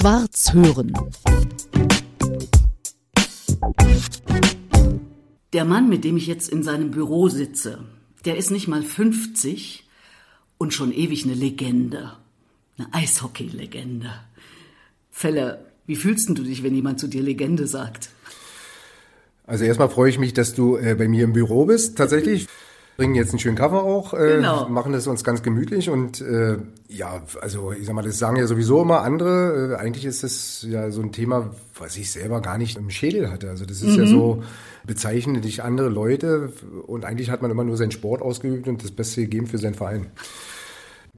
Schwarz hören. Der Mann, mit dem ich jetzt in seinem Büro sitze, der ist nicht mal 50 und schon ewig eine Legende. Eine Eishockey-Legende. Felle, wie fühlst du dich, wenn jemand zu dir Legende sagt? Also erstmal freue ich mich, dass du äh, bei mir im Büro bist, tatsächlich. Bringen jetzt einen schönen Cover auch, äh, Genau. machen es uns ganz gemütlich und äh, ja, also ich sag mal, das sagen ja sowieso immer andere. Äh, eigentlich ist das ja so ein Thema, was ich selber gar nicht im Schädel hatte. Also das ist ja so, bezeichnen dich andere Leute und eigentlich hat man immer nur seinen Sport ausgeübt und das Beste gegeben für seinen Verein.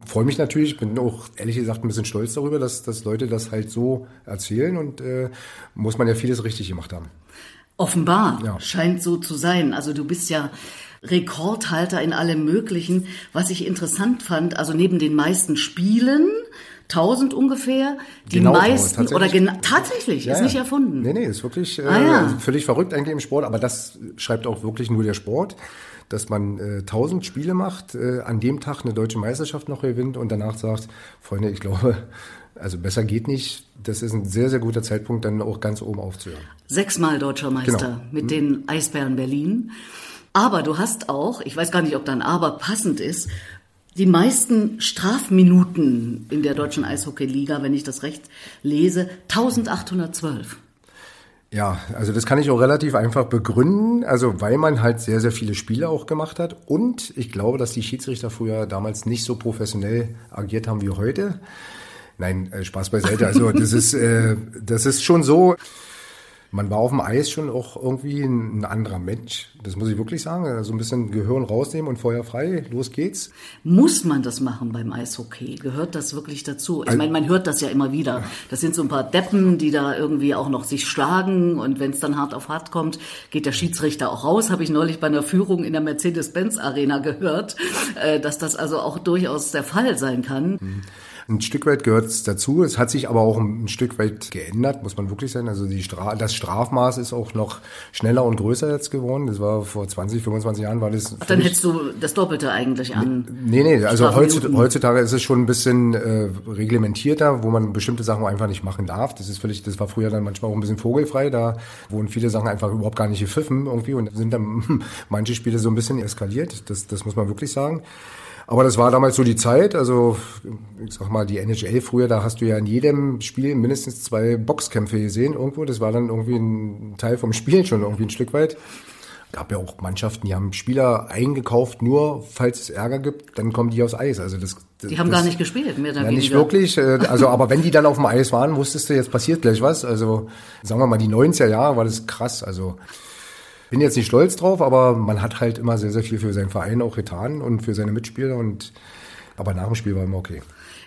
Freue mich natürlich, bin auch ehrlich gesagt ein bisschen stolz darüber, dass, dass Leute das halt so erzählen und äh, muss man ja vieles richtig gemacht haben. Offenbar Ja. scheint so zu sein. Also du bist ja Rekordhalter in allem Möglichen. Was ich interessant fand, also neben den meisten Spielen, 1000 ungefähr, die Genau, meisten oder tatsächlich, ist nicht erfunden. Nee, nee, ist wirklich äh, Ah, ja. völlig verrückt eigentlich im Sport, aber das schreibt auch wirklich nur der Sport, dass man äh, 1000 Spiele macht, äh, an dem Tag eine deutsche Meisterschaft noch gewinnt und danach sagt, Freunde, ich glaube, also besser geht nicht. Das ist ein sehr, sehr guter Zeitpunkt, dann auch ganz oben aufzuhören. Sechsmal deutscher Meister Genau. mit den Eisbären Berlin. Aber du hast auch, ich weiß gar nicht, ob dein Aber passend ist, die meisten Strafminuten in der deutschen Eishockeyliga, wenn ich das recht lese, 1812. Ja, also das kann ich auch relativ einfach begründen, also weil man halt sehr, sehr viele Spiele auch gemacht hat und ich glaube, dass die Schiedsrichter früher damals nicht so professionell agiert haben wie heute. Nein, äh, Spaß beiseite. Also das ist, äh, das ist schon so. Man war auf dem Eis schon auch irgendwie ein, anderer Mensch. Das muss ich wirklich sagen. Also ein bisschen Gehirn rausnehmen und Feuer frei. Los geht's. Muss man das machen beim Eishockey? Gehört das wirklich dazu? Ich meine, man hört das ja immer wieder. Das sind so ein paar Deppen, die da irgendwie auch noch sich schlagen und wenn es dann hart auf hart kommt, geht der Schiedsrichter auch raus. Habe ich neulich bei einer Führung in der Mercedes-Benz Arena gehört, äh, dass das also auch durchaus der Fall sein kann. Ein Stück weit gehört es dazu. Es hat sich aber auch ein Stück weit geändert, muss man wirklich sagen. Also die Stra das Strafmaß ist auch noch schneller und größer jetzt geworden. Das war vor 20, 25 Jahren war das. Dann völlig- hättest du das Doppelte eigentlich an. Nee, nee, also heutzutage, heutzutage ist es schon ein bisschen äh, reglementierter, wo man bestimmte Sachen einfach nicht machen darf. Das ist völlig, das war früher dann manchmal auch ein bisschen vogelfrei. Da wurden viele Sachen einfach überhaupt gar nicht gepfiffen irgendwie und sind dann manche Spiele so ein bisschen eskaliert. Das, das muss man wirklich sagen. Aber das war damals so die Zeit. Also ich sag mal, die NHL früher, da hast du ja in jedem Spiel mindestens zwei Boxkämpfe gesehen irgendwo. Das war dann irgendwie ein Teil vom Spiel schon irgendwie ein Stück weit gab ja auch Mannschaften, die haben Spieler eingekauft, nur falls es Ärger gibt, dann kommen die aufs Eis. Also das, Die haben das, gar nicht gespielt, mehr oder ja, nicht wirklich. äh, Also, aber wenn die dann auf dem Eis waren, wusstest du, jetzt passiert gleich was. Also, sagen wir mal, die 90er Jahre war das krass. Also, bin jetzt nicht stolz drauf, aber man hat halt immer sehr, sehr viel für seinen Verein auch getan und für seine Mitspieler und, aber nach dem Spiel war immer okay.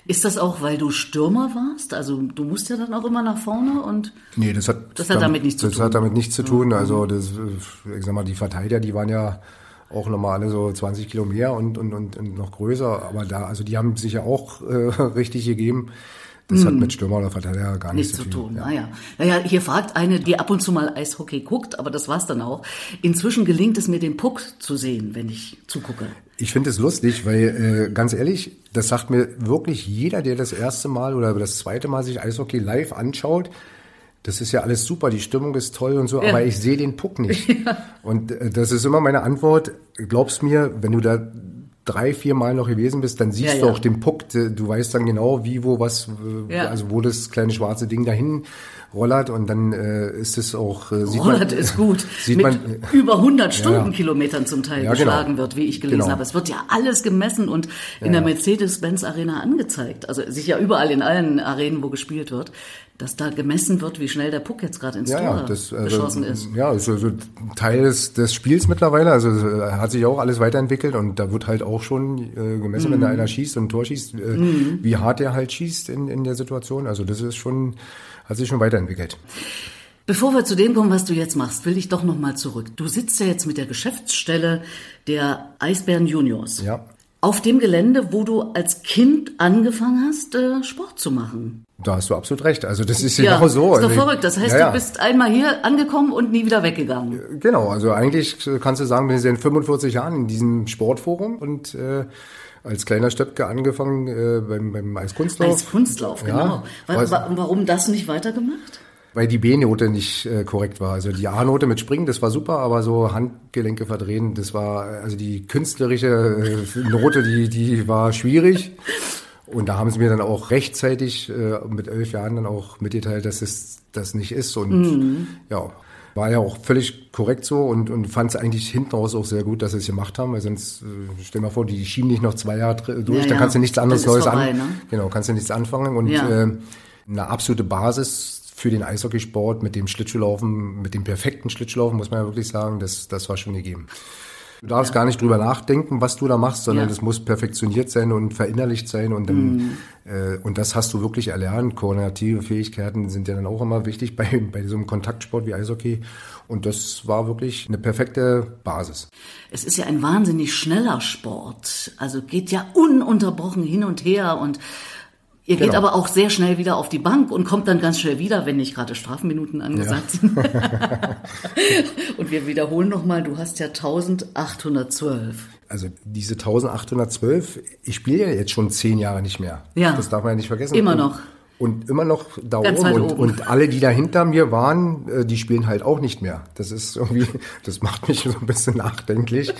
Ist das auch, weil du Stürmer warst? Also du musst ja dann auch immer nach vorne und Nee, das hat, Das hat damit nichts zu das tun. hat damit nichts zu tun. Also, das, ich sag mal, die Verteidiger, die waren ja auch nochmal alle so 20 Kilo mehr und, und, und, und noch größer. Aber da, also die haben sich ja auch äh, richtig gegeben. Das hat mit Stürmer oder Verteidiger gar nichts, Hm. nichts zu tun. Ja. Naja. naja, hier fragt eine, die ab und zu mal Eishockey guckt, aber das war's dann auch. Inzwischen gelingt es mir, den Puck zu sehen, wenn ich zugucke. Ich finde es lustig, weil äh, ganz ehrlich, das sagt mir wirklich jeder, der das erste Mal oder das zweite Mal sich Eishockey live anschaut. Das ist ja alles super, die Stimmung ist toll und so, Ja. aber ich sehe den Puck nicht. Und äh, das ist immer meine Antwort. Glaubst mir, wenn du da drei, vier Mal noch gewesen bist, dann siehst Ja, du ja. auch den Puck. Du du weißt dann genau, wie, wo, was, äh, Ja. also wo das kleine schwarze Ding dahin rollert und dann äh, ist es auch, äh, sieht Rollert man, ist gut. Sieht Mit man, über 100 Ja, ja. Stundenkilometern zum Teil Ja, genau. geschlagen wird, wie ich gelesen Genau. habe. Es wird ja alles gemessen und in der Mercedes-Benz Arena angezeigt. Also sicher überall in allen Arenen, wo gespielt wird, dass da gemessen wird, wie schnell der Puck jetzt gerade ins Ja, Tor ja, das also, geschossen ist. Ja, ist so, so Teil des, des Spiels mittlerweile. Also äh, hat sich auch alles weiterentwickelt und da wird halt auch schon äh, gemessen, wenn da einer schießt und ein Tor schießt, äh, wie hart der halt schießt in, in der Situation. Also das ist schon, hat sich schon weiterentwickelt. Bevor wir zu dem kommen, was du jetzt machst, will ich doch noch mal zurück. Du sitzt ja jetzt mit der Geschäftsstelle der Eisbären Juniors. Ja. Auf dem Gelände, wo du als Kind angefangen hast, äh, Sport zu machen. Da hast du absolut recht. Also das ist Ja, genau so. ist doch Also, verrückt. Das heißt, ja, ja. du bist einmal hier angekommen und nie wieder weggegangen. Genau, also eigentlich kannst du sagen, ich seit 45 Jahren in diesem Sportforum und äh, als kleiner Stöpke angefangen äh, beim, beim Eiskunstlauf. Eiskunstlauf, genau. Ja, wa warum das nicht weitergemacht? Weil die B-Note nicht äh, korrekt war. Also die A-Note mit Springen, das war super, aber so Handgelenke verdrehen, das war, also die künstlerische äh, Note, die, die war schwierig. Und da haben sie mir dann auch rechtzeitig äh, mit elf Jahren dann auch mitgeteilt, dass es das nicht ist. Und mhm. ja, war ja auch völlig korrekt so und, und fand es eigentlich hinten raus auch sehr gut, dass sie es gemacht haben, weil sonst, äh, stell mal vor, die schieben nicht noch zwei Jahre durch, ja, da ja. kannst du nichts anderes Neues vorbei, an, ne? genau, kannst du nichts anfangen und äh, eine absolute Basis für den Eishockeysport mit dem Schlittschuhlaufen, mit dem perfekten Schlittschuhlaufen, muss man ja wirklich sagen, das, das war schon gegeben. Du darfst ja. gar nicht drüber nachdenken, was du da machst, sondern es ja. muss perfektioniert sein und verinnerlicht sein und dann, mhm. äh, und das hast du wirklich erlernt. Koordinative Fähigkeiten sind ja dann auch immer wichtig bei, bei so einem Kontaktsport wie Eishockey. Und das war wirklich eine perfekte Basis. Es ist ja ein wahnsinnig schneller Sport. Also geht ja ununterbrochen hin und her und Ihr geht genau. aber auch sehr schnell wieder auf die Bank und kommt dann ganz schnell wieder, wenn nicht gerade Strafminuten angesagt ja. sind. und wir wiederholen nochmal, du hast ja 1812. Also diese 1812, ich spiele ja jetzt schon zehn Jahre nicht mehr. Ja. Das darf man ja nicht vergessen. Immer noch und immer noch da oben. Und, und alle, die da hinter mir waren, äh, die spielen halt auch nicht mehr. Das ist irgendwie, das macht mich so ein bisschen nachdenklich.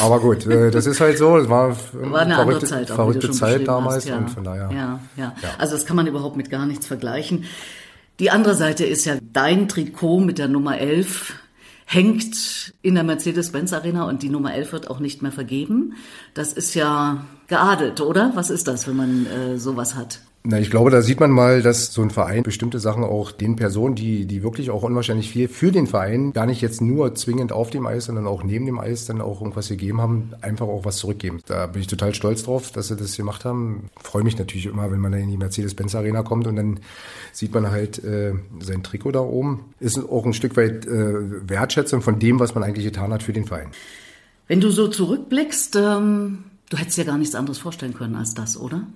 Aber gut, äh, das ist halt so. Es war, war eine verrückte, Zeit, auch, verrückte Zeit damals ja. und von daher. Ja, ja, ja. Also das kann man überhaupt mit gar nichts vergleichen. Die andere Seite ist ja dein Trikot mit der Nummer 11 hängt in der Mercedes-Benz Arena und die Nummer 11 wird auch nicht mehr vergeben. Das ist ja geadelt, oder? Was ist das, wenn man äh, sowas hat? Na, ich glaube, da sieht man mal, dass so ein Verein bestimmte Sachen auch den Personen, die, die wirklich auch unwahrscheinlich viel für den Verein, gar nicht jetzt nur zwingend auf dem Eis, sondern auch neben dem Eis dann auch irgendwas gegeben haben, einfach auch was zurückgeben. Da bin ich total stolz drauf, dass sie das gemacht haben. Freue mich natürlich immer, wenn man in die Mercedes-Benz Arena kommt und dann sieht man halt äh, sein Trikot da oben. Ist auch ein Stück weit äh, Wertschätzung von dem, was man eigentlich getan hat für den Verein. Wenn du so zurückblickst, ähm, du hättest dir gar nichts anderes vorstellen können als das, oder?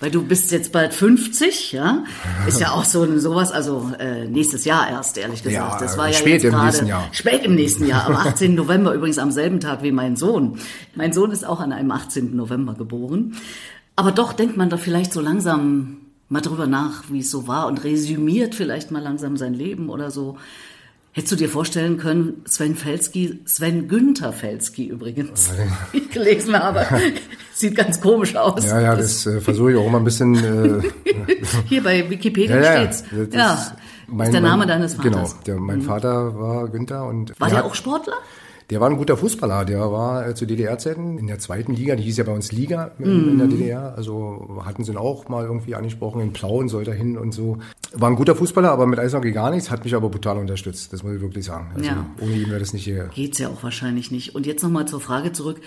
Weil du bist jetzt bald 50, ja? Ist ja auch so ein, sowas, also äh, nächstes Jahr erst, ehrlich gesagt. Ja, das war ja spät im nächsten Jahr. Spät im nächsten Jahr, am 18. November, übrigens am selben Tag wie mein Sohn. Mein Sohn ist auch an einem 18. November geboren. Aber doch denkt man da vielleicht so langsam mal drüber nach, wie es so war und resümiert vielleicht mal langsam sein Leben oder so. Hättest du dir vorstellen können, Sven Felski, Sven Günther Felski übrigens, wie ich gelesen habe, sieht ganz komisch aus. Ja, ja, das, das äh, versuche ich auch immer ein bisschen. Äh, Hier bei Wikipedia ja, steht's. Ja, ja mein, ist der Name deines Vaters. Genau, der, mein mhm. Vater war Günther und. War der, der auch Sportler? Der war ein guter Fußballer. Der war äh, zu DDR-Zeiten in der zweiten Liga. Die hieß ja bei uns Liga in, in der mhm. DDR. Also hatten sie ihn auch mal irgendwie angesprochen. In Plauen sollte er hin und so. War ein guter Fußballer, aber mit Eishockey gar nichts. Hat mich aber brutal unterstützt. Das muss ich wirklich sagen. Also ja. ohne ihn wäre das nicht hier. Geht's ja auch wahrscheinlich nicht. Und jetzt nochmal zur Frage zurück.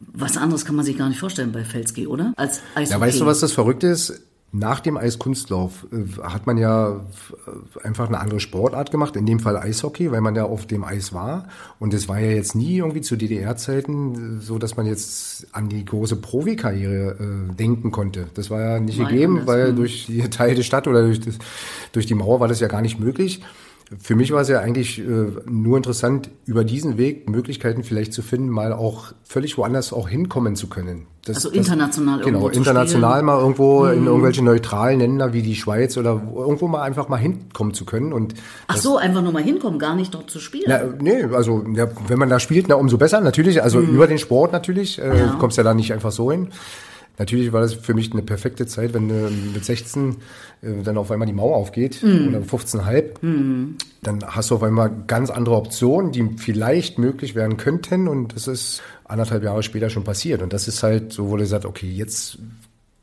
Was anderes kann man sich gar nicht vorstellen bei Felsky, oder? Als Eishockey. Ja, weißt du, was das Verrückte ist? Nach dem Eiskunstlauf äh, hat man ja äh, einfach eine andere Sportart gemacht, in dem Fall Eishockey, weil man ja auf dem Eis war. Und es war ja jetzt nie irgendwie zu DDR-Zeiten so, dass man jetzt an die große Profikarriere äh, denken konnte. Das war ja nicht Nein, gegeben, weil hm. durch die Teile der Stadt oder durch, das, durch die Mauer war das ja gar nicht möglich. Für mich war es ja eigentlich äh, nur interessant, über diesen Weg Möglichkeiten vielleicht zu finden, mal auch völlig woanders auch hinkommen zu können. Das, also international das, Genau, international mal irgendwo in mhm. irgendwelche neutralen Länder wie die Schweiz oder irgendwo mal einfach mal hinkommen zu können. Und Ach so, einfach nur mal hinkommen, gar nicht dort zu spielen? Na, nee, also ja, wenn man da spielt, na umso besser natürlich. Also mhm. über den Sport natürlich, äh, ja. kommst ja da nicht einfach so hin. Natürlich war das für mich eine perfekte Zeit, wenn äh, mit 16 äh, dann auf einmal die Mauer aufgeht mm. oder 15,5. Mm. Dann hast du auf einmal ganz andere Optionen, die vielleicht möglich werden könnten und das ist anderthalb Jahre später schon passiert. Und das ist halt so, wo du sagst, okay, jetzt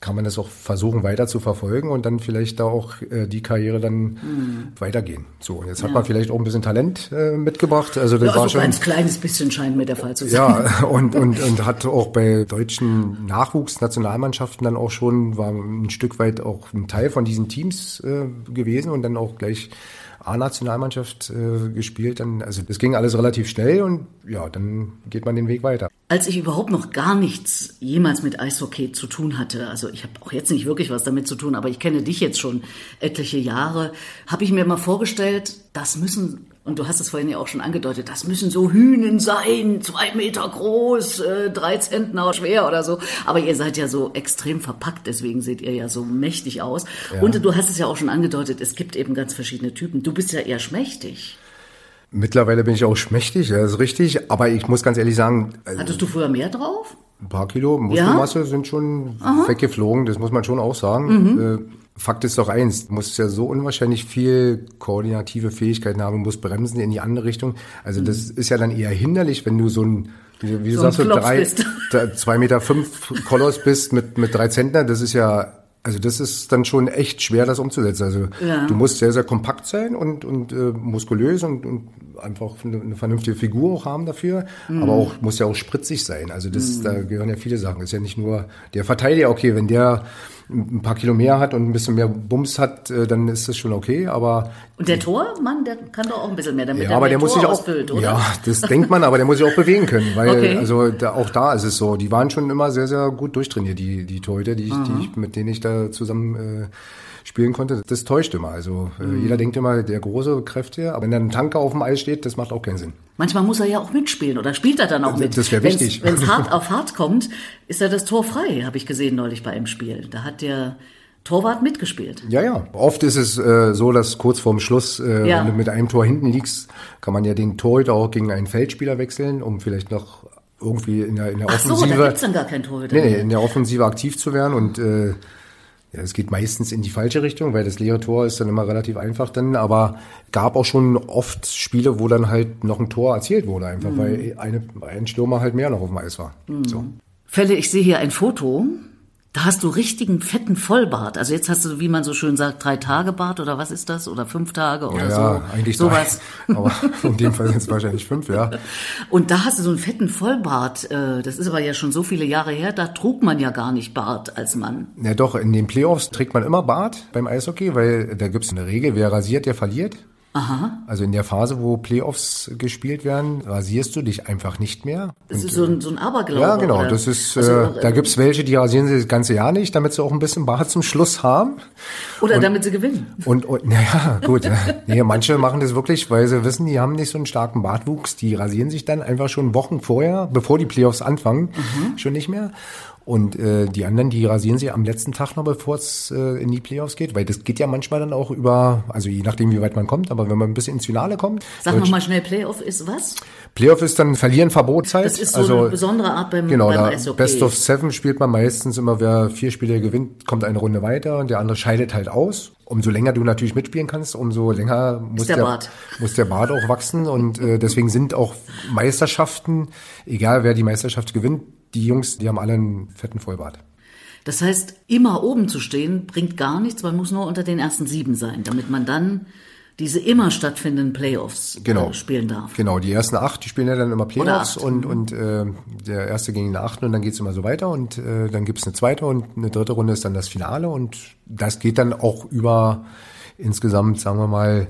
kann man das auch versuchen weiter zu verfolgen und dann vielleicht da auch äh, die Karriere dann mhm. weitergehen. So, jetzt hat ja. man vielleicht auch ein bisschen Talent äh, mitgebracht. Also das ja, war also schon ein ganz kleines bisschen scheint mir der Fall zu sein. Ja, und und und hat auch bei deutschen Nachwuchsnationalmannschaften dann auch schon war ein Stück weit auch ein Teil von diesen Teams äh, gewesen und dann auch gleich A-Nationalmannschaft äh, gespielt. Dann, also das ging alles relativ schnell und ja, dann geht man den Weg weiter. Als ich überhaupt noch gar nichts jemals mit Eishockey zu tun hatte, also ich habe auch jetzt nicht wirklich was damit zu tun, aber ich kenne dich jetzt schon etliche Jahre, habe ich mir mal vorgestellt, das müssen Und du hast es vorhin ja auch schon angedeutet, das müssen so Hühnen sein, zwei Meter groß, äh, drei Zentner schwer oder so. Aber ihr seid ja so extrem verpackt, deswegen seht ihr ja so mächtig aus. Ja. Und du hast es ja auch schon angedeutet, es gibt eben ganz verschiedene Typen. Du bist ja eher schmächtig. Mittlerweile bin ich auch schmächtig, ja, ist richtig. Aber ich muss ganz ehrlich sagen. Also Hattest du früher mehr drauf? Ein paar Kilo Muskelmasse ja? sind schon Aha. weggeflogen, das muss man schon auch sagen. Mhm. Äh, Fakt ist doch eins, du musst ja so unwahrscheinlich viel koordinative Fähigkeiten haben, musst bremsen in die andere Richtung. Also das ist ja dann eher hinderlich, wenn du so ein, wie, wie so du sagst, so drei, zwei Meter fünf Koloss bist mit, mit drei Zentner, das ist ja also das ist dann schon echt schwer, das umzusetzen. Also ja. du musst sehr, sehr kompakt sein und, und äh, muskulös und, und einfach eine, eine vernünftige Figur auch haben dafür. Mhm. Aber auch muss ja auch spritzig sein. Also das, mhm. da gehören ja viele Sachen. Das ist ja nicht nur der Verteidiger, okay, wenn der ein paar Kilo mehr hat und ein bisschen mehr Bums hat, äh, dann ist das schon okay. Aber und der Tormann, der kann doch auch ein bisschen mehr, damit ja, der aber der muss sich auch, ausfüllt, oder? Ja, das denkt man, aber der muss sich auch bewegen können, weil okay. also da, auch da ist es so. Die waren schon immer sehr, sehr gut durchtrainiert, die die Torhüter, die, ich, die ich, mit denen ich da zusammen äh, spielen konnte. Das täuscht immer. Also äh, mhm. jeder denkt immer, der große Kräfte, aber wenn dann ein Tanker auf dem Eis steht, das macht auch keinen Sinn. Manchmal muss er ja auch mitspielen oder spielt er dann auch mit. Das wäre wichtig. Wenn es hart auf hart kommt, ist er das Tor frei, habe ich gesehen neulich bei einem Spiel. Da hat der Torwart mitgespielt. Ja, ja. Oft ist es äh, so, dass kurz vorm Schluss, äh, ja. wenn du mit einem Tor hinten liegst, kann man ja den Torhüter auch gegen einen Feldspieler wechseln, um vielleicht noch irgendwie in der, in der Ach Offensive. So, da gibt's dann gar keinen Torhüter. Nee, nee, in der Offensive aktiv zu werden und äh, ja, es geht meistens in die falsche Richtung, weil das leere Tor ist dann immer relativ einfach dann, aber gab auch schon oft Spiele, wo dann halt noch ein Tor erzielt wurde, einfach mhm. weil eine, ein Stürmer halt mehr noch auf dem Eis war. Mhm. So. Fälle, ich sehe hier ein Foto da hast du richtigen fetten Vollbart. Also jetzt hast du, wie man so schön sagt, drei Tage Bart oder was ist das? Oder fünf Tage oder ja, so. Ja, eigentlich sowas. Drei. Aber in dem Fall sind es wahrscheinlich fünf, ja. Und da hast du so einen fetten Vollbart. Äh, das ist aber ja schon so viele Jahre her. Da trug man ja gar nicht Bart als Mann. Ja doch, in den Playoffs trägt man immer Bart beim Eishockey, weil da gibt's eine Regel, wer rasiert, der verliert. Aha. Also in der Phase, wo Playoffs gespielt werden, rasierst du dich einfach nicht mehr. Das ist so ein, so ein Aberglaube. Ja, genau. Oder? Das ist, also, äh, da gibt's welche, die rasieren sich das ganze Jahr nicht, damit sie auch ein bisschen Bart zum Schluss haben. Oder und, damit sie gewinnen. Und, und naja, gut. nee, manche machen das wirklich, weil sie wissen, die haben nicht so einen starken Bartwuchs. Die rasieren sich dann einfach schon Wochen vorher, bevor die Playoffs anfangen, mhm. schon nicht mehr. Und äh, die anderen, die rasieren sich am letzten Tag noch, bevor es äh, in die Playoffs geht, weil das geht ja manchmal dann auch über, also je nachdem, wie weit man kommt, aber wenn man ein bisschen ins Finale kommt. Sag nochmal schnell, Playoff ist was? Playoff ist dann Verlieren Verbotzeit. Das ist so also, eine besondere Art beim, genau, beim Eishockey. Best of Seven spielt man meistens immer, wer vier Spiele gewinnt, kommt eine Runde weiter und der andere scheidet halt aus. Umso länger du natürlich mitspielen kannst, umso länger muss der, der, muss der Bart auch wachsen und äh, deswegen sind auch Meisterschaften, egal wer die Meisterschaft gewinnt, die Jungs, die haben alle einen fetten Vollbart. Das heißt, immer oben zu stehen bringt gar nichts, man muss nur unter den ersten sieben sein, damit man dann diese immer stattfindenden Playoffs äh, genau. spielen darf. Genau, die ersten acht, die spielen ja dann immer Playoffs und, und äh, der erste gegen den achten und dann geht's immer so weiter und äh, dann gibt's eine zweite und eine dritte Runde ist dann das Finale und das geht dann auch über insgesamt, sagen wir mal,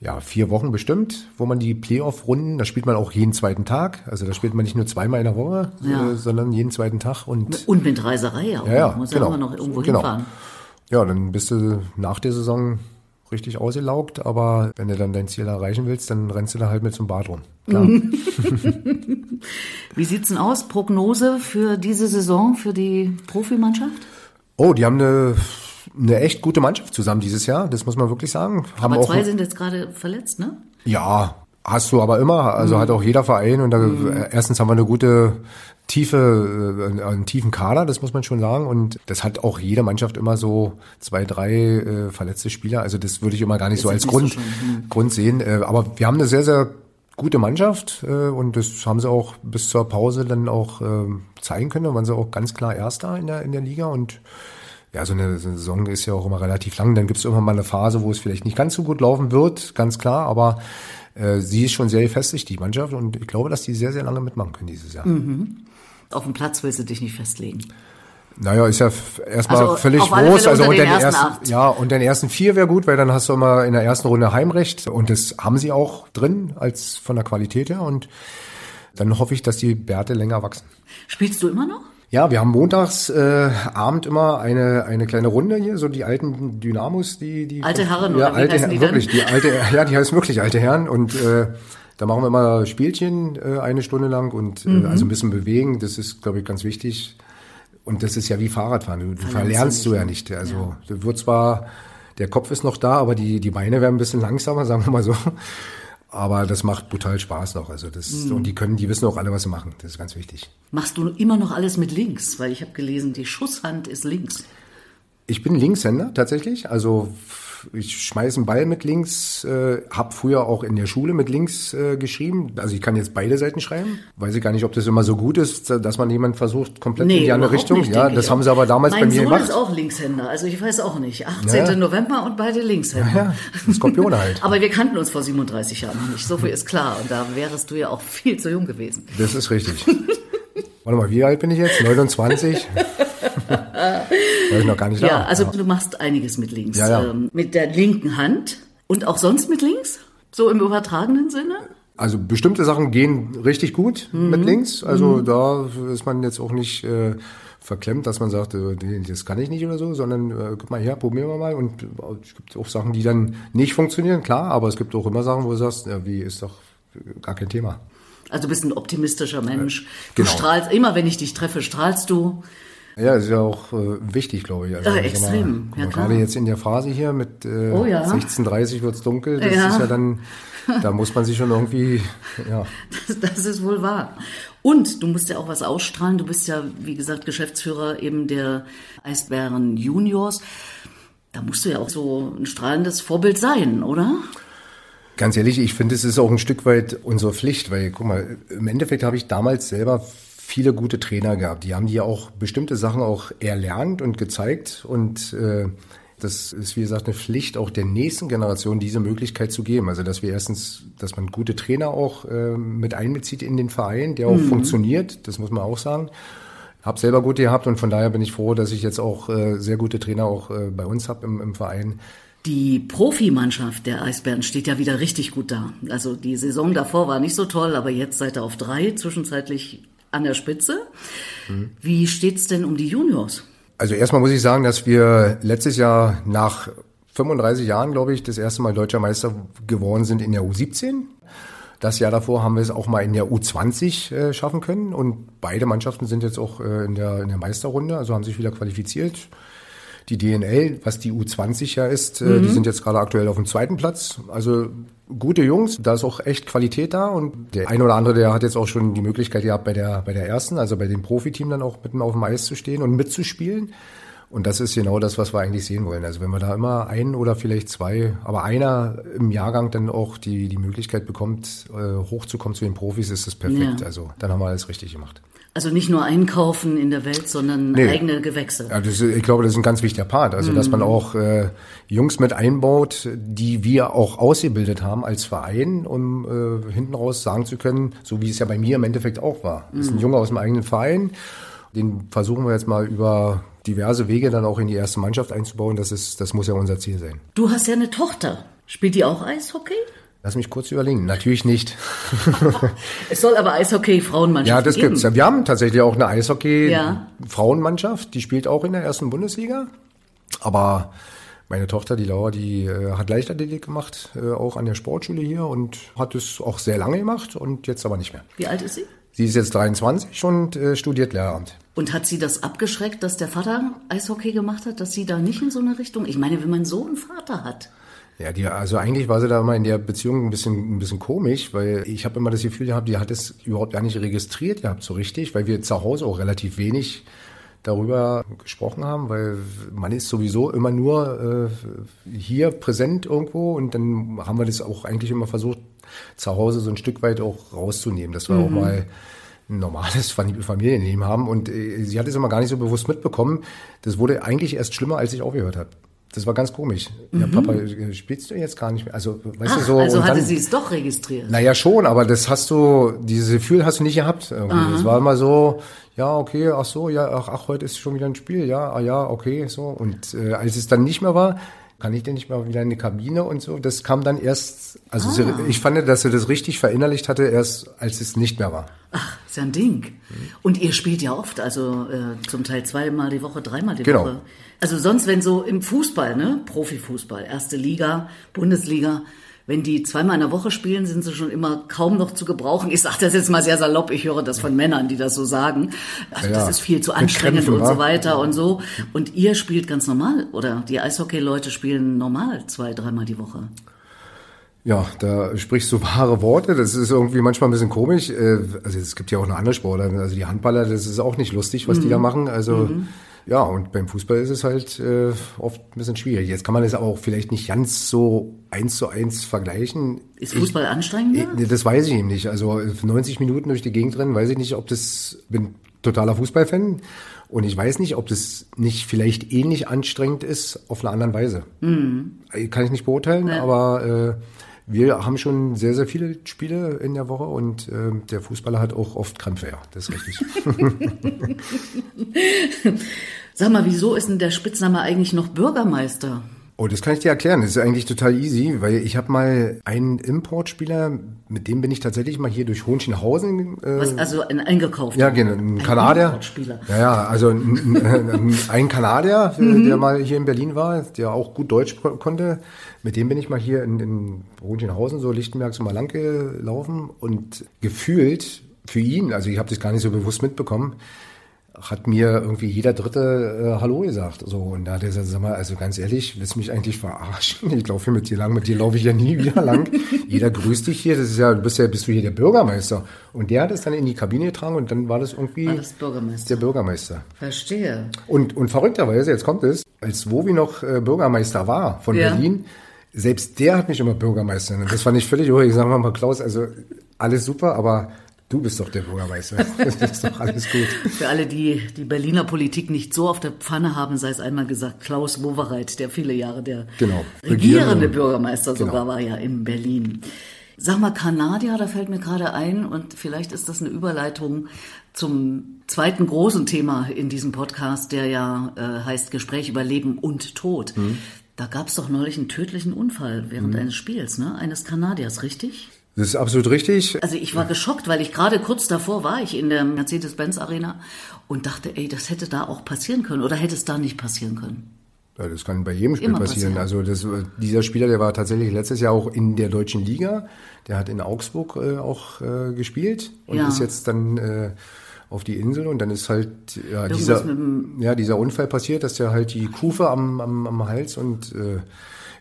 ja, vier Wochen bestimmt, wo man die Playoff-Runden, da spielt man auch jeden zweiten Tag. Also da spielt man nicht nur zweimal in der Woche, ja. äh, sondern jeden zweiten Tag. Und, und mit Reiserei auch. Ja, ja, muss genau, ja immer noch irgendwo genau. hinfahren. Ja, dann bist du nach der Saison richtig ausgelaugt, aber wenn du dann dein Ziel erreichen willst, dann rennst du da halt mit zum Bad rum. Klar. Wie sieht's denn aus? Prognose für diese Saison, für die Profimannschaft? Oh, die haben eine eine echt gute Mannschaft zusammen dieses Jahr, das muss man wirklich sagen. Haben aber zwei sind jetzt gerade verletzt, ne? Ja, hast du aber immer. Also mhm. hat auch jeder Verein und da, mhm. erstens haben wir eine gute tiefe, äh, einen tiefen Kader, das muss man schon sagen. Und das hat auch jede Mannschaft immer so zwei, drei äh, verletzte Spieler. Also das würde ich immer gar nicht das so als Grund, so mhm. Grund sehen. Äh, aber wir haben eine sehr, sehr gute Mannschaft äh, und das haben sie auch bis zur Pause dann auch äh, zeigen können. Da waren sie auch ganz klar Erster in der, in der Liga und ja, so eine Saison ist ja auch immer relativ lang. Dann gibt es irgendwann mal eine Phase, wo es vielleicht nicht ganz so gut laufen wird, ganz klar. Aber äh, sie ist schon sehr gefestigt, die Mannschaft. Und ich glaube, dass die sehr, sehr lange mitmachen können dieses Jahr. Mhm. Auf dem Platz willst du dich nicht festlegen. Naja, ist ja erstmal also völlig groß. Also unter den, ersten, ersten ja, und den ersten vier wäre gut, weil dann hast du immer in der ersten Runde Heimrecht. Und das haben sie auch drin, als von der Qualität her. Und dann hoffe ich, dass die Bärte länger wachsen. Spielst du immer noch? Ja, wir haben montags äh, Abend immer eine eine kleine Runde hier, so die alten Dynamos, die die alte Herren ja, oder wie alte die wirklich denn? die alte ja die heißen wirklich alte Herren und äh, da machen wir immer Spielchen äh, eine Stunde lang und äh, Mhm. also ein bisschen bewegen. Das ist glaube ich ganz wichtig und das ist ja wie Fahrradfahren. Du, du verlernst du ja nicht. Also du wird zwar der Kopf ist noch da, aber die die Beine werden ein bisschen langsamer, sagen wir mal so. Aber das macht brutal Spaß noch. Also das Mhm. und die können, die wissen auch alle, was sie machen. Das ist ganz wichtig. Machst du immer noch alles mit links? Weil ich habe gelesen, die Schusshand ist links. Ich bin Linkshänder tatsächlich. Also ich schmeiße einen Ball mit links, äh, habe früher auch in der Schule mit links äh, geschrieben. Also ich kann jetzt beide Seiten schreiben. Weiß ich gar nicht, ob das immer so gut ist, dass man jemand versucht, komplett in die andere Richtung. Nicht, ja, das haben sie aber damals mein bei mir Sohn gemacht. ist auch Linkshänder, also ich weiß auch nicht. 18. Ja. November und beide Linkshänder. Ja, Skorpione halt. Aber wir kannten uns vor 37 Jahren noch nicht, so viel ist klar. Und da wärest du ja auch viel zu jung gewesen. Das ist richtig. Warte mal, wie alt bin ich jetzt? 29? Weiß ich noch gar nicht Ja, da. also du machst einiges mit links. Ja, ja. Ähm, mit der linken Hand und auch sonst mit links? So im übertragenen Sinne? Also bestimmte Sachen gehen richtig gut Mhm. mit links. Also da ist man jetzt auch nicht äh, verklemmt, dass man sagt, äh, das kann ich nicht oder so, sondern äh, guck mal her, probieren wir mal. Und äh, es gibt auch Sachen, die dann nicht funktionieren, klar, aber es gibt auch immer Sachen, wo du sagst, ja, wie ist doch gar kein Thema. Also du bist ein optimistischer Mensch. Du Genau. strahlst, immer wenn ich dich treffe, strahlst du. Ja, ist ja auch äh, wichtig, glaube ich. Also, mal, extrem. mal, Ja, klar. gerade jetzt in der Phase hier mit äh, Oh, ja. 16.30 wird's dunkel, das Ja. ist ja dann, da muss man sich schon irgendwie, ja, Das, das ist wohl wahr. Und du musst ja auch was ausstrahlen. Du bist ja, wie gesagt, Geschäftsführer eben der Eisbären Juniors. Da musst du ja auch so ein strahlendes Vorbild sein, oder? Ganz ehrlich, ich finde, es ist auch ein Stück weit unsere Pflicht, weil, guck mal, im Endeffekt habe ich damals selber viele gute Trainer gehabt. Die haben dir auch bestimmte Sachen auch erlernt und gezeigt und äh, das ist, wie gesagt, eine Pflicht auch der nächsten Generation, diese Möglichkeit zu geben. Also, dass wir erstens, dass man gute Trainer auch äh, mit einbezieht in den Verein, der auch funktioniert, das muss man auch sagen. Hab selber gute gehabt und von daher bin ich froh, dass ich jetzt auch äh, sehr gute Trainer auch äh, bei uns habe im, im Verein. Die Profimannschaft der Eisbären steht ja wieder richtig gut da. Also die Saison davor war nicht so toll, aber jetzt seid ihr auf drei, zwischenzeitlich an der Spitze. Wie steht's denn um die Juniors? Also erstmal muss ich sagen, dass wir letztes Jahr nach 35 Jahren, glaube ich, das erste Mal deutscher Meister geworden sind in der U17. Das Jahr davor haben wir es auch mal in der U20 äh, schaffen können und beide Mannschaften sind jetzt auch äh, in, der, in der Meisterrunde, also haben sich wieder qualifiziert. Die DNL, was die U20 ja ist, äh, die sind jetzt gerade aktuell auf dem zweiten Platz. Also gute Jungs, da ist auch echt Qualität da und der ein oder andere, der hat jetzt auch schon die Möglichkeit gehabt, bei der, bei der ersten, also bei dem Profiteam dann auch mitten auf dem Eis zu stehen und mitzuspielen. Und das ist genau das, was wir eigentlich sehen wollen. Also wenn wir da immer einen oder vielleicht zwei, aber einer im Jahrgang dann auch die, die Möglichkeit bekommt, äh, hochzukommen zu den Profis, ist das perfekt. Ja. Also dann haben wir alles richtig gemacht. Also nicht nur einkaufen in der Welt, sondern Nee. eigene Gewächse. Ja, das, ist- ich glaube, das ist ein ganz wichtiger Part. Also, dass man auch äh, Jungs mit einbaut, die wir auch ausgebildet haben als Verein, um äh, hinten raus sagen zu können, so wie es ja bei mir im Endeffekt auch war. Das ist ein Junge aus dem eigenen Verein. Den versuchen wir jetzt mal über diverse Wege dann auch in die erste Mannschaft einzubauen. Das ist, das muss ja unser Ziel sein. Du hast ja eine Tochter. Spielt die auch Eishockey? Lass mich kurz überlegen. Natürlich nicht. Es soll aber Eishockey-Frauenmannschaft Ja, das geben. gibt's. Ja, Wir haben tatsächlich auch eine. Eishockey-Frauenmannschaft, die spielt auch in der ersten Bundesliga. Aber meine Tochter, die Laura, die äh, hat Leichtathletik gemacht, äh, auch an der Sportschule hier und hat es auch sehr lange gemacht und jetzt aber nicht mehr. Wie alt ist sie? Sie ist jetzt 23 und äh, studiert Lehramt. Und hat sie das abgeschreckt, dass der Vater Eishockey gemacht hat, dass sie da nicht in so eine Richtung? Ich meine, wenn man so einen Vater hat. Ja, die, also eigentlich war sie da immer in der Beziehung ein bisschen, ein bisschen komisch, weil ich habe immer das Gefühl gehabt, die hat es überhaupt gar nicht registriert gehabt so richtig, weil wir zu Hause auch relativ wenig darüber gesprochen haben, weil man ist sowieso immer nur äh, hier präsent irgendwo und dann haben wir das auch eigentlich immer versucht, zu Hause so ein Stück weit auch rauszunehmen, dass wir auch mal ein normales Fam- Familienleben haben und äh, sie hat es immer gar nicht so bewusst mitbekommen. Das wurde eigentlich erst schlimmer, als ich aufgehört habe. Das war ganz komisch. Ja, Papa, äh, spielst du jetzt gar nicht mehr? Also, weißt Ach, du, so. also hatte dann, sie es doch registriert. naja, schon, aber das hast du, dieses Gefühl hast du nicht gehabt. Es war immer so, ja, okay, ach so, ja, ach, ach, heute ist schon wieder ein Spiel, ja, ah, ja, okay, so. Und äh, als es dann nicht mehr war, kann ich denn nicht mal wieder in die Kabine und so. Das kam dann erst, also ah. ich fand, dass sie das richtig verinnerlicht hatte, erst als es nicht mehr war. Ach, ist ja ein Ding. Und ihr spielt ja oft, also äh, zum Teil zweimal die Woche, dreimal die genau. Woche. Also sonst, wenn so im Fußball, ne, Profifußball, erste Liga, Bundesliga, wenn die zweimal in der Woche spielen, sind sie schon immer kaum noch zu gebrauchen. Ich sage das jetzt mal sehr salopp, ich höre das von Männern, die das so sagen. Also ja, das ist viel zu anstrengend Krämpfen, und so weiter und so. Und ihr spielt ganz normal, oder die Eishockey-Leute spielen normal zwei, dreimal die Woche. Ja, da sprichst du wahre Worte. Das ist irgendwie manchmal ein bisschen komisch. Äh, also es gibt ja auch eine andere Sportler. Also die Handballer, das ist auch nicht lustig, was mhm. die da machen. Also mhm. Ja, und beim Fußball ist es halt äh, oft ein bisschen schwierig. Jetzt kann man aber auch vielleicht nicht ganz so eins zu eins vergleichen. Ist Fußball ich, anstrengender? Ich, das weiß ich eben nicht. Also 90 Minuten durch die Gegend rennen, weiß ich nicht, ob das, bin totaler Fußballfan und ich weiß nicht, ob das nicht vielleicht ähnlich anstrengend ist auf einer anderen Weise. Mhm. Kann ich nicht beurteilen, ja. aber äh, wir haben schon sehr, sehr viele Spiele in der Woche und äh, der Fußballer hat auch oft Krampfe, ja, das ist richtig. Sag mal, wieso ist denn der Spitzname eigentlich noch Bürgermeister? Oh, das kann ich dir erklären. Das ist eigentlich total easy, weil ich habe mal einen Importspieler, mit dem bin ich tatsächlich mal hier durch Hohenschenhausen. Äh, Was, also ein eingekauft? Ja, genau, ein, ein Kanadier. Importspieler. Ja, ja, also ein, ein, ein Kanadier, mhm. der mal hier in Berlin war, der auch gut Deutsch konnte. Mit dem bin ich mal hier in, in Hohenschenhausen, so Lichtenberg, so mal lang gelaufen und gefühlt für ihn, also ich habe das gar nicht so bewusst mitbekommen, hat mir irgendwie jeder Dritte äh, Hallo gesagt. So, und da hat er gesagt, sag mal, also ganz ehrlich, willst du mich eigentlich verarschen? Ich laufe hier mit dir lang, mit dir laufe ich ja nie wieder lang. jeder grüßt dich hier, das ist ja, du bist ja, bist du hier der Bürgermeister. Und der hat es dann in die Kabine getragen und dann war das irgendwie war das Bürgermeister. der Bürgermeister. Verstehe. Und, und verrückterweise, jetzt kommt es, als Wowi noch äh, Bürgermeister war von ja. Berlin, selbst der hat mich immer Bürgermeister. Und das fand ich völlig, ich sag mal, Klaus, also alles super, aber Du bist doch der Bürgermeister. Das ist doch alles gut. Für alle, die die Berliner Politik nicht so auf der Pfanne haben, sei es einmal gesagt, Klaus Wowereit, der viele Jahre der genau. regierende Bürgermeister genau. sogar war ja in Berlin. Sag mal, Kanadier, da fällt mir gerade ein, und vielleicht ist das eine Überleitung zum zweiten großen Thema in diesem Podcast, der ja äh, heißt Gespräch über Leben und Tod. Mhm. Da gab es doch neulich einen tödlichen Unfall während mhm. eines Spiels, ne? Eines Kanadiers, richtig? Das ist absolut richtig. Also ich war geschockt, weil ich gerade kurz davor war ich in der Mercedes-Benz Arena und dachte, ey, das hätte da auch passieren können oder hätte es da nicht passieren können. Ja, das kann bei jedem Spiel passieren. passieren. Also das, dieser Spieler, der war tatsächlich letztes Jahr auch in der deutschen Liga. Der hat in Augsburg äh, auch äh, gespielt und ja. ist jetzt dann äh, auf die Insel und dann ist halt ja, dieser, ja, dieser Unfall passiert, dass der halt die Kufe am, am, am Hals und äh,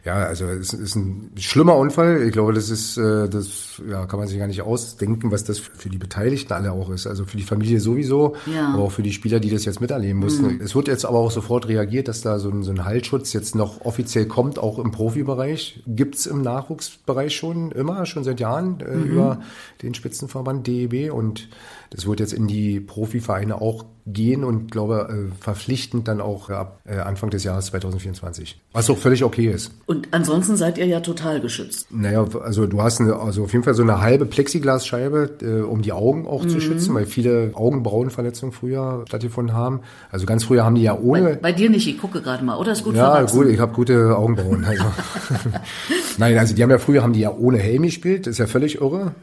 ja, also es ist ein schlimmer Unfall. Ich glaube, das ist, äh, das ja, kann man sich gar nicht ausdenken, was das für die Beteiligten alle auch ist. Also für die Familie sowieso, ja. aber auch für die Spieler, die das jetzt miterleben mussten. Mhm. Es wird jetzt aber auch sofort reagiert, dass da so ein, so ein Haltschutz jetzt noch offiziell kommt, auch im Profibereich. Gibt's im Nachwuchsbereich schon immer, schon seit Jahren äh, mhm. über den Spitzenverband DEB und das wird jetzt in die Profivereine auch gehen und glaube äh, verpflichtend dann auch ab Anfang des Jahres 2024. Was auch völlig okay ist. Und ansonsten seid ihr ja total geschützt. Naja, also du hast eine, also auf jeden Fall so eine halbe Plexiglasscheibe, äh, um die Augen auch mhm. zu schützen, weil viele Augenbrauenverletzungen früher stattgefunden haben. Also ganz früher haben die ja ohne. Bei, bei dir nicht, ich gucke gerade mal, oder ist gut Ja, verwachsen? gut, ich habe gute Augenbrauen. Also. Nein, also die haben ja früher haben die ja ohne Helm gespielt, das ist ja völlig irre.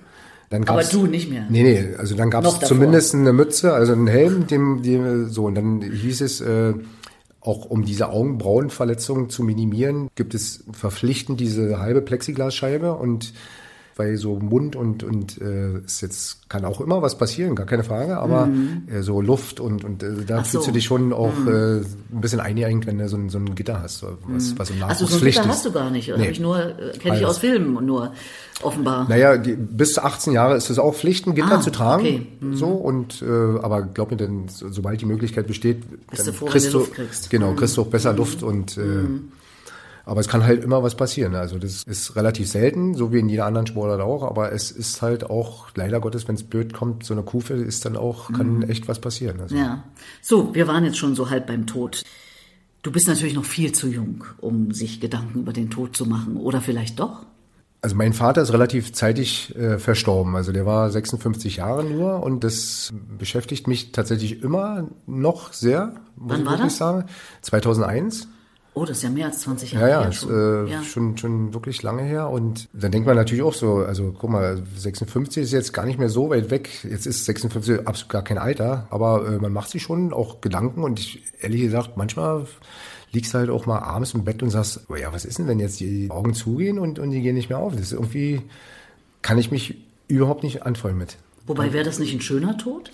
Dann gab's, Aber du nicht mehr. Nee, nee, also dann gab es zumindest eine Mütze, also einen Helm, dem, dem so, und dann hieß es, äh, auch um diese Augenbrauenverletzungen zu minimieren, gibt es verpflichtend diese halbe Plexiglasscheibe und weil so Mund und und äh, ist jetzt kann auch immer was passieren, gar keine Frage, aber mhm. äh, so Luft und und äh, da Ach fühlst so. du dich schon auch mhm. äh, ein bisschen eingeengt, wenn du so ein, so ein Gitter hast, was, mhm. was im Nachwuchs Also so ein Gitter ist. hast du gar nicht, nee. ich nur äh, kenne ich aus Filmen nur offenbar. Naja, die, bis 18 Jahre ist es auch Pflicht, ein Gitter ah, zu tragen, okay. mhm. so und äh, aber glaub mir, denn sobald die Möglichkeit besteht, Bist dann du froh, kriegst du genau kriegst du auch besser mhm. Luft und äh, mhm. Aber es kann halt immer was passieren. Also das ist relativ selten, so wie in jeder anderen Sportart auch. Aber es ist halt auch, leider Gottes, wenn es blöd kommt, so eine Kufe ist dann auch, kann mhm. echt was passieren. Also. Ja. So, wir waren jetzt schon so halb beim Tod. Du bist natürlich noch viel zu jung, um sich Gedanken über den Tod zu machen. Oder vielleicht doch? Also mein Vater ist relativ zeitig äh, verstorben. Also der war 56 Jahre nur und das beschäftigt mich tatsächlich immer noch sehr, muss Wann ich wirklich sagen. 2001. Oh, das ist ja mehr als 20 Jahre Ja, ja, her ist, schon. äh, ja. schon, schon wirklich lange her. Und dann denkt man natürlich auch so, also guck mal, 56 ist jetzt gar nicht mehr so weit weg. Jetzt ist 56 absolut gar kein Alter, aber äh, man macht sich schon auch Gedanken und ich, ehrlich gesagt, manchmal liegst du halt auch mal abends im Bett und sagst, oh ja, was ist denn, wenn jetzt die Augen zugehen und, und die gehen nicht mehr auf? Das ist irgendwie, kann ich mich überhaupt nicht anfreunden mit. Wobei wäre das nicht ein schöner Tod?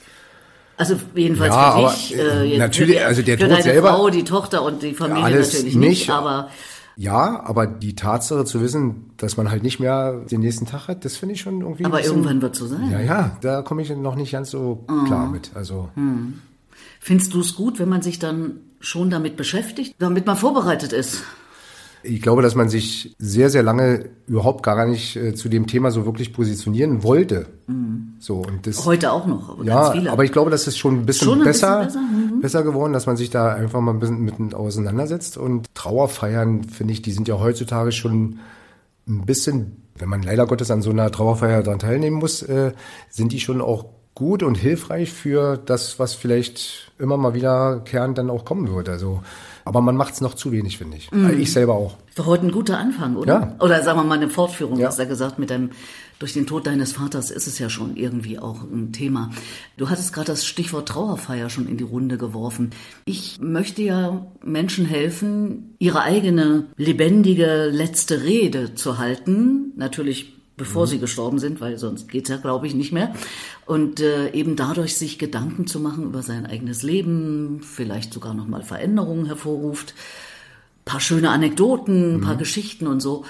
Also jedenfalls Ja, für aber, dich. äh, jetzt natürlich, für, also der für Tod deine selber- Frau, die Tochter und die Familie Alles natürlich nicht, nicht. aber Ja, aber die Tatsache zu wissen, dass man halt nicht mehr den nächsten Tag hat, das finde ich schon irgendwie. aber bisschen- irgendwann wird so sein. Ja, ja, da komme ich noch nicht ganz so klar mit. Also Findest du es gut, wenn man sich dann schon damit beschäftigt, damit man vorbereitet ist? Ich glaube, dass man sich sehr, sehr lange überhaupt gar nicht äh, zu dem Thema so wirklich positionieren wollte. So und das. Heute auch noch, aber ja, ganz viele. aber ich glaube, das ist schon ein bisschen Schon ein bisschen besser, besser, mhm. besser geworden, dass man sich da einfach mal ein bisschen mit auseinandersetzt. Und Trauerfeiern, finde ich, die sind ja heutzutage schon ein bisschen, wenn man leider Gottes an so einer Trauerfeier daran teilnehmen muss, äh, sind die schon auch gut und hilfreich für das, was vielleicht immer mal wieder Kern dann auch kommen wird. Also, aber man macht es noch zu wenig, finde ich. Ich selber auch. Ist doch heute ein guter Anfang, oder? Ja. Oder sagen wir mal eine Fortführung, Ja. hast du ja gesagt, mit deinem, durch den Tod deines Vaters ist es ja schon irgendwie auch ein Thema. Du hattest gerade das Stichwort Trauerfeier schon in die Runde geworfen. Ich möchte ja Menschen helfen, ihre eigene lebendige letzte Rede zu halten. Natürlich bevor sie gestorben sind, weil sonst geht's ja, glaube ich, nicht mehr. Und äh, eben dadurch sich Gedanken zu machen über sein eigenes Leben, vielleicht sogar nochmal Veränderungen hervorruft paar schöne Anekdoten, ein paar Geschichten und so.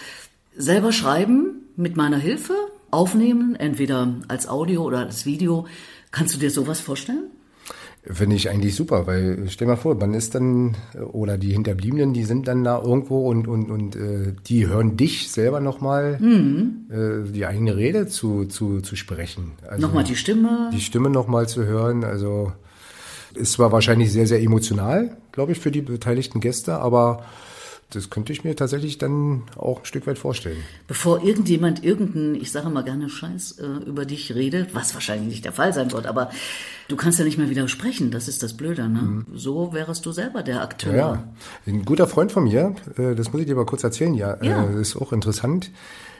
Selber schreiben mit meiner Hilfe, aufnehmen, entweder als Audio oder als Video. Kannst du dir sowas vorstellen? Finde ich eigentlich super, weil stell mal vor, man ist dann, äh, oder die Hinterbliebenen, die sind dann da irgendwo und, und, und äh, die hören dich selber nochmal äh, die eigene Rede zu, zu, zu sprechen. Also Nochmal die Stimme. die Stimme nochmal zu hören. Also ist zwar wahrscheinlich sehr, sehr emotional, glaube ich, für die beteiligten Gäste, aber das könnte ich mir tatsächlich dann auch ein Stück weit vorstellen. Bevor irgendjemand irgendeinen, ich sage mal gerne Scheiß äh, über dich redet, was wahrscheinlich nicht der Fall sein wird, aber du kannst ja nicht mehr widersprechen, das ist das Blöde, ne? So wärst du selber der Akteur. Mhm. Ja, ein guter Freund von mir, äh, das muss ich dir mal kurz erzählen, ja, Ja. Äh, ist auch interessant.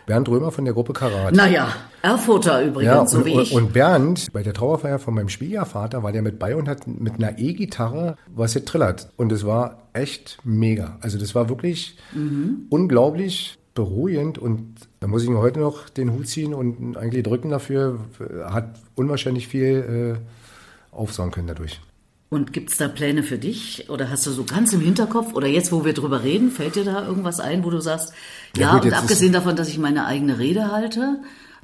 Bernd Römer von der Gruppe Karat. Naja, Erfurter übrigens, Ja, so und, wie ich. und Bernd, bei der Trauerfeier von meinem Schwiegervater, war der mit bei und hat mit einer E-Gitarre was getrillert. Und es war echt mega. Also das war wirklich Mhm. unglaublich beruhigend und da muss ich mir heute noch den Hut ziehen und eigentlich drücken dafür. Hat unwahrscheinlich viel äh, aufsaugen können dadurch. Und gibt's da Pläne für dich? Oder hast du so ganz im Hinterkopf? Oder jetzt, wo wir drüber reden, fällt dir da irgendwas ein, wo du sagst, ja, Ja, gut, und abgesehen davon, dass ich meine eigene Rede halte,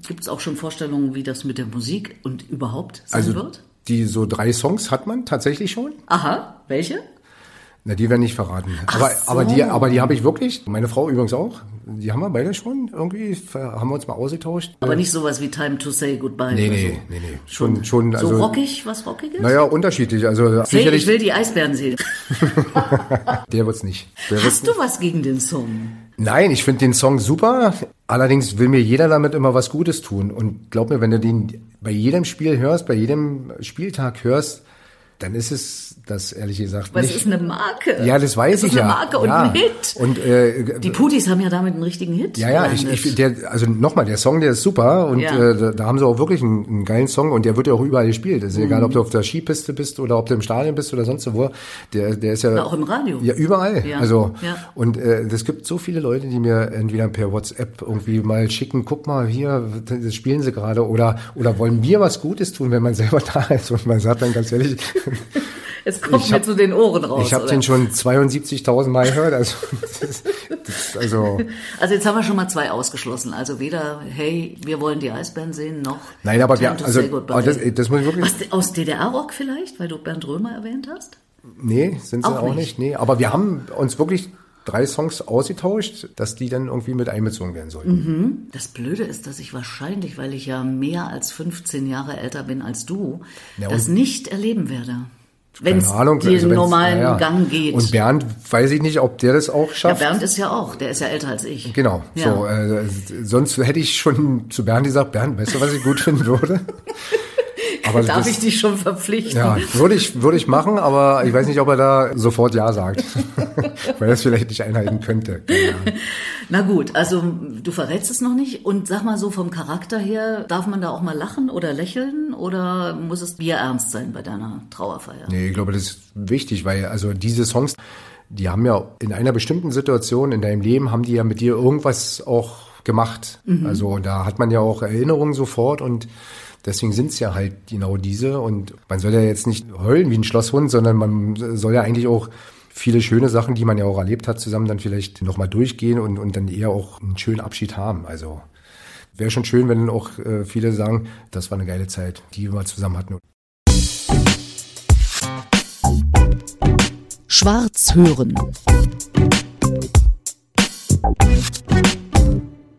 gibt's auch schon Vorstellungen, wie das mit der Musik und überhaupt sein Also wird? die so drei Songs hat man tatsächlich schon. Aha, welche? Na, die werden nicht verraten. Ach aber, so. aber die, aber die habe ich wirklich. Meine Frau übrigens auch. Die haben wir beide schon irgendwie. Haben wir uns mal ausgetauscht. Aber nicht sowas wie Time to Say Goodbye Nee, oder nee, so. nee, nee. Schon, schon, So also. rockig, was rockig ist? Naja, unterschiedlich. Also, ich sicherlich, will die Eisbären sehen. der wird's nicht. Der wird's Hast du was gegen den Song? Nein, ich finde den Song super. Allerdings will mir jeder damit immer was Gutes tun. Und glaub mir, wenn du den bei jedem Spiel hörst, bei jedem Spieltag hörst, dann ist es das ehrlich gesagt Was nicht. ist eine Marke? ja, das weiß das ich ist ja. eine Marke und ja. ein Hit. Und äh, Die Putis haben ja damit einen richtigen Hit. Ja, ja, ich, ich, der, also nochmal, der Song, der ist super und Ja. äh, da, da haben sie auch wirklich einen, einen geilen Song und der wird ja auch überall gespielt. Es ist egal, Mhm. ob du auf der Skipiste bist oder ob du im Stadion bist oder sonst wo. Der, der ist ja Na, auch im Radio. Ja, überall. Ja, Also ja. und äh, es gibt so viele Leute, die mir entweder per WhatsApp irgendwie mal schicken, guck mal hier, das spielen sie gerade oder oder wollen mir was Gutes tun, wenn man selber da ist und man sagt dann ganz ehrlich, Es kommt Ich mir hab- zu den Ohren raus. ich habe den schon 72.000 Mal gehört. Also, das, das, also Also jetzt haben wir schon mal zwei ausgeschlossen. Also weder, hey, wir wollen die Eisbären sehen, noch Nein, aber wir- also- aber das- das muss ich wirklich- Was, aus DDR-Rock vielleicht, weil du Bernd Römer erwähnt hast? Nee, sind sie Auch auch, nicht. nicht. Nee, aber wir haben uns wirklich drei Songs ausgetauscht, dass die dann irgendwie mit einbezogen werden sollten. Das Blöde ist, dass ich wahrscheinlich, weil ich ja mehr als 15 Jahre älter bin als du, Ja, das nicht erleben werde. Wenn es den also normalen naja. Gang geht. Und Bernd, weiß ich nicht, ob der das auch ja, schafft. Bernd ist ja auch, der ist ja älter als ich. Genau. Ja. So, äh, sonst hätte ich schon zu Bernd gesagt, Bernd, weißt du, was ich gut finden würde? Aber Darf ich dich schon verpflichten? Ja, würde ich, würde ich machen, aber ich weiß nicht, ob er da sofort Ja sagt. Weil er es vielleicht nicht einhalten könnte. Na gut, also du verrätst es noch nicht. Und sag mal so vom Charakter her, darf man da auch mal lachen oder lächeln oder muss es Bier ernst sein bei deiner Trauerfeier? Nee, ich glaube, das ist wichtig, weil also diese Songs, die haben ja in einer bestimmten Situation in deinem Leben, haben die ja mit dir irgendwas auch gemacht. Mhm. Also da hat man ja auch Erinnerungen sofort und Deswegen sind es ja halt genau diese. Und man soll ja jetzt nicht heulen wie ein Schlosshund, sondern man soll ja eigentlich auch viele schöne Sachen, die man ja auch erlebt hat, zusammen dann vielleicht nochmal durchgehen und, und dann eher auch einen schönen Abschied haben. Also wäre schon schön, wenn dann auch äh, viele sagen, das war eine geile Zeit, die wir mal zusammen hatten. Schwarz hören.